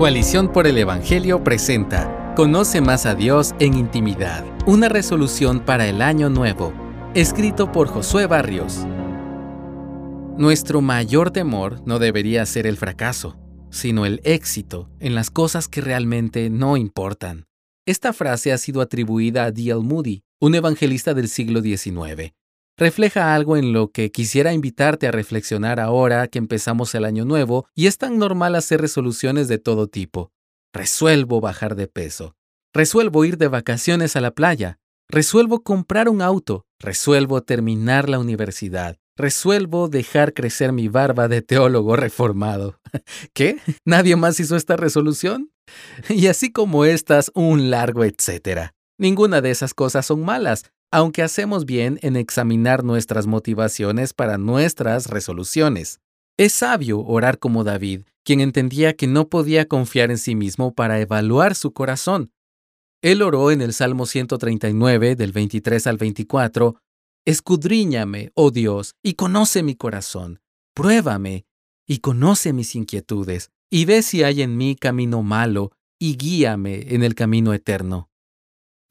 Coalición por el Evangelio presenta Conoce más a Dios en intimidad. Una resolución para el año nuevo. Escrito por Josué Barrios. Nuestro mayor temor no debería ser el fracaso, sino el éxito en las cosas que realmente no importan. Esta frase ha sido atribuida a D.L. Moody, un evangelista del siglo XIX. Refleja algo en lo que quisiera invitarte a reflexionar ahora que empezamos el año nuevo y es tan normal hacer resoluciones de todo tipo. Resuelvo bajar de peso. Resuelvo ir de vacaciones a la playa. Resuelvo comprar un auto. Resuelvo terminar la universidad. Resuelvo dejar crecer mi barba de teólogo reformado. ¿Qué? ¿Nadie más hizo esta resolución? Y así como estas, un largo etcétera. Ninguna de esas cosas son malas, aunque hacemos bien en examinar nuestras motivaciones para nuestras resoluciones. Es sabio orar como David, quien entendía que no podía confiar en sí mismo para evaluar su corazón. Él oró en el Salmo 139, del 23 al 24, Escudriñame, oh Dios, y conoce mi corazón. Pruébame y conoce mis inquietudes, y ve si hay en mí camino malo, y guíame en el camino eterno.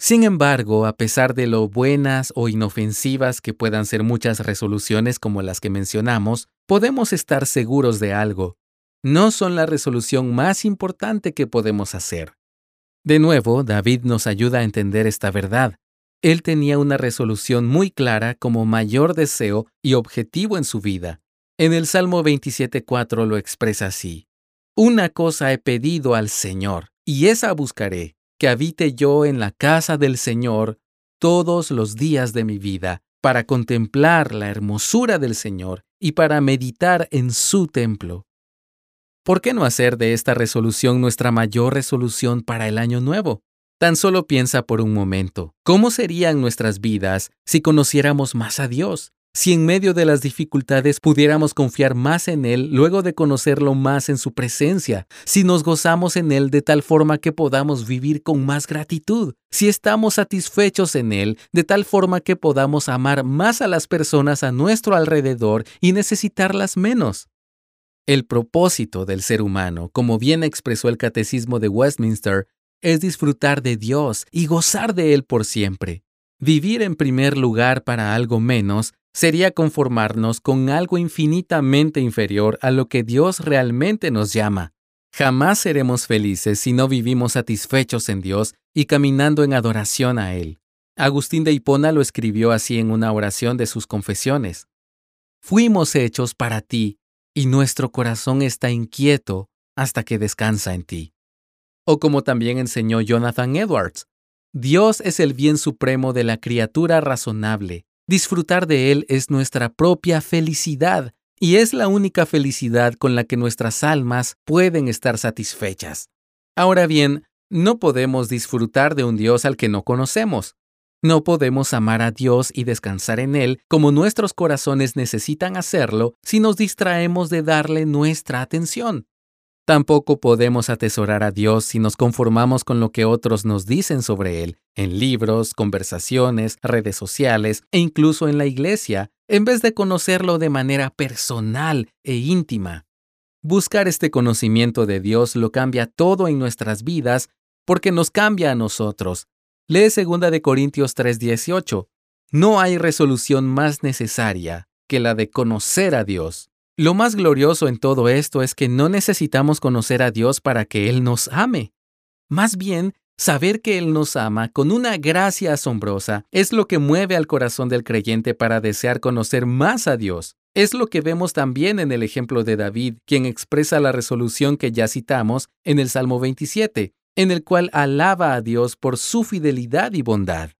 Sin embargo, a pesar de lo buenas o inofensivas que puedan ser muchas resoluciones como las que mencionamos, podemos estar seguros de algo. No son la resolución más importante que podemos hacer. De nuevo, David nos ayuda a entender esta verdad. Él tenía una resolución muy clara como mayor deseo y objetivo en su vida. En el Salmo 27.4 lo expresa así. Una cosa he pedido al Señor, y esa buscaré, que habite yo en la casa del Señor todos los días de mi vida, para contemplar la hermosura del Señor y para meditar en su templo. ¿Por qué no hacer de esta resolución nuestra mayor resolución para el año nuevo? Tan solo piensa por un momento, ¿cómo serían nuestras vidas si conociéramos más a Dios? Si en medio de las dificultades pudiéramos confiar más en Él luego de conocerlo más en su presencia, si nos gozamos en Él de tal forma que podamos vivir con más gratitud, si estamos satisfechos en Él de tal forma que podamos amar más a las personas a nuestro alrededor y necesitarlas menos. El propósito del ser humano, como bien expresó el Catecismo de Westminster, es disfrutar de Dios y gozar de Él por siempre. Vivir en primer lugar para algo menos sería conformarnos con algo infinitamente inferior a lo que Dios realmente nos llama. Jamás seremos felices si no vivimos satisfechos en Dios y caminando en adoración a Él. Agustín de Hipona lo escribió así en una oración de sus confesiones. Fuimos hechos para ti, y nuestro corazón está inquieto hasta que descansa en ti. O como también enseñó Jonathan Edwards, Dios es el bien supremo de la criatura razonable, Disfrutar de Él es nuestra propia felicidad y es la única felicidad con la que nuestras almas pueden estar satisfechas. Ahora bien, no podemos disfrutar de un Dios al que no conocemos. No podemos amar a Dios y descansar en Él como nuestros corazones necesitan hacerlo si nos distraemos de darle nuestra atención. Tampoco podemos atesorar a Dios si nos conformamos con lo que otros nos dicen sobre Él, en libros, conversaciones, redes sociales e incluso en la iglesia, en vez de conocerlo de manera personal e íntima. Buscar este conocimiento de Dios lo cambia todo en nuestras vidas porque nos cambia a nosotros. Lee 2 de Corintios 3:18. No hay resolución más necesaria que la de conocer a Dios. Lo más glorioso en todo esto es que no necesitamos conocer a Dios para que Él nos ame. Más bien, saber que Él nos ama con una gracia asombrosa es lo que mueve al corazón del creyente para desear conocer más a Dios. Es lo que vemos también en el ejemplo de David, quien expresa la resolución que ya citamos en el Salmo 27, en el cual alaba a Dios por su fidelidad y bondad.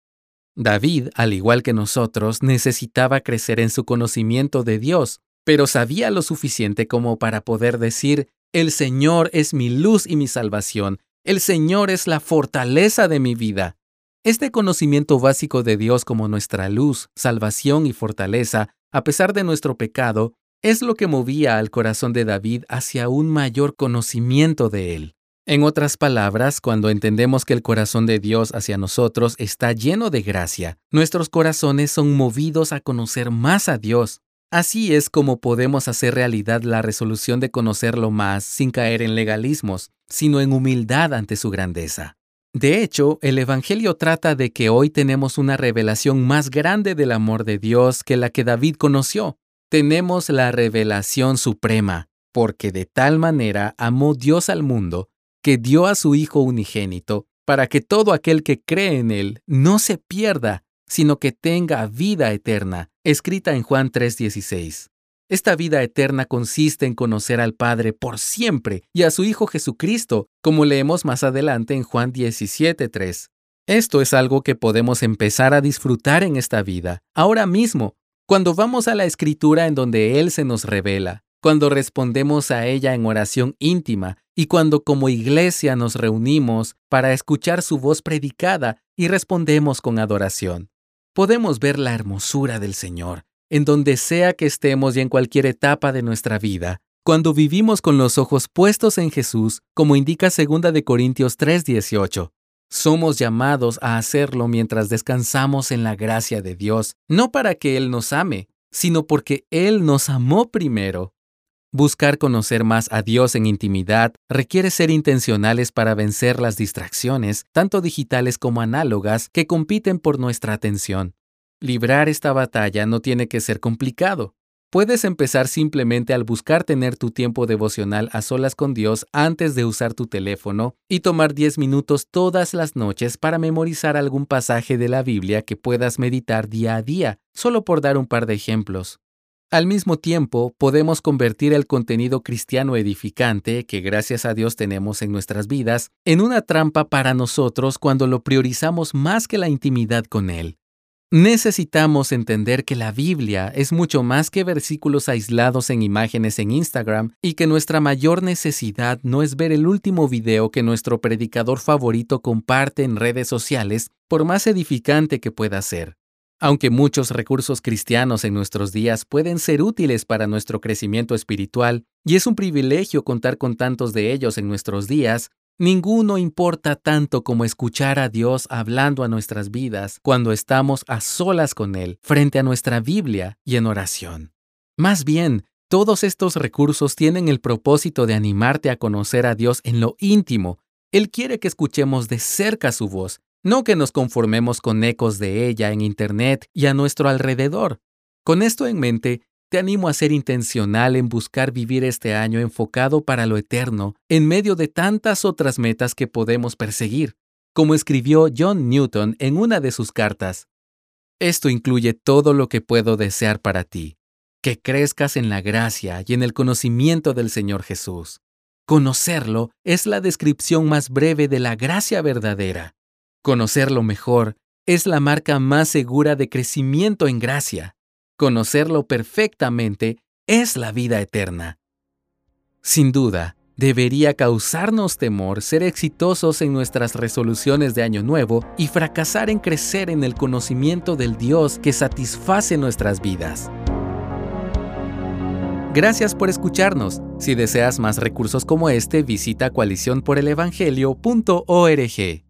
David, al igual que nosotros, necesitaba crecer en su conocimiento de Dios, pero sabía lo suficiente como para poder decir, el Señor es mi luz y mi salvación, el Señor es la fortaleza de mi vida. Este conocimiento básico de Dios como nuestra luz, salvación y fortaleza, a pesar de nuestro pecado, es lo que movía al corazón de David hacia un mayor conocimiento de Él. En otras palabras, cuando entendemos que el corazón de Dios hacia nosotros está lleno de gracia, nuestros corazones son movidos a conocer más a Dios. Así es como podemos hacer realidad la resolución de conocerlo más sin caer en legalismos, sino en humildad ante su grandeza. De hecho, el Evangelio trata de que hoy tenemos una revelación más grande del amor de Dios que la que David conoció. Tenemos la revelación suprema, porque de tal manera amó Dios al mundo, que dio a su Hijo unigénito, para que todo aquel que cree en Él no se pierda, sino que tenga vida eterna, escrita en Juan 3:16. Esta vida eterna consiste en conocer al Padre por siempre y a su Hijo Jesucristo, como leemos más adelante en Juan 17:3. Esto es algo que podemos empezar a disfrutar en esta vida, ahora mismo, cuando vamos a la escritura en donde Él se nos revela, cuando respondemos a ella en oración íntima y cuando como iglesia nos reunimos para escuchar su voz predicada y respondemos con adoración. Podemos ver la hermosura del Señor, en donde sea que estemos y en cualquier etapa de nuestra vida, cuando vivimos con los ojos puestos en Jesús, como indica 2 de Corintios 3:18. Somos llamados a hacerlo mientras descansamos en la gracia de Dios, no para que Él nos ame, sino porque Él nos amó primero. Buscar conocer más a Dios en intimidad requiere ser intencionales para vencer las distracciones, tanto digitales como análogas, que compiten por nuestra atención. Librar esta batalla no tiene que ser complicado. Puedes empezar simplemente al buscar tener tu tiempo devocional a solas con Dios antes de usar tu teléfono y tomar 10 minutos todas las noches para memorizar algún pasaje de la Biblia que puedas meditar día a día, solo por dar un par de ejemplos. Al mismo tiempo, podemos convertir el contenido cristiano edificante que gracias a Dios tenemos en nuestras vidas en una trampa para nosotros cuando lo priorizamos más que la intimidad con Él. Necesitamos entender que la Biblia es mucho más que versículos aislados en imágenes en Instagram y que nuestra mayor necesidad no es ver el último video que nuestro predicador favorito comparte en redes sociales, por más edificante que pueda ser. Aunque muchos recursos cristianos en nuestros días pueden ser útiles para nuestro crecimiento espiritual, y es un privilegio contar con tantos de ellos en nuestros días, Ninguno importa tanto como escuchar a Dios hablando a nuestras vidas cuando estamos a solas con Él, frente a nuestra Biblia y en oración. Más bien, todos estos recursos tienen el propósito de animarte a conocer a Dios en lo íntimo. Él quiere que escuchemos de cerca su voz, no que nos conformemos con ecos de ella en Internet y a nuestro alrededor. Con esto en mente, te animo a ser intencional en buscar vivir este año enfocado para lo eterno, en medio de tantas otras metas que podemos perseguir, como escribió John Newton en una de sus cartas. Esto incluye todo lo que puedo desear para ti, que crezcas en la gracia y en el conocimiento del Señor Jesús. Conocerlo es la descripción más breve de la gracia verdadera. Conocerlo mejor es la marca más segura de crecimiento en gracia. Conocerlo perfectamente es la vida eterna. Sin duda, debería causarnos temor ser exitosos en nuestras resoluciones de Año Nuevo y fracasar en crecer en el conocimiento del Dios que satisface nuestras vidas. Gracias por escucharnos. Si deseas más recursos como este, visita coaliciónporelevangelio.org.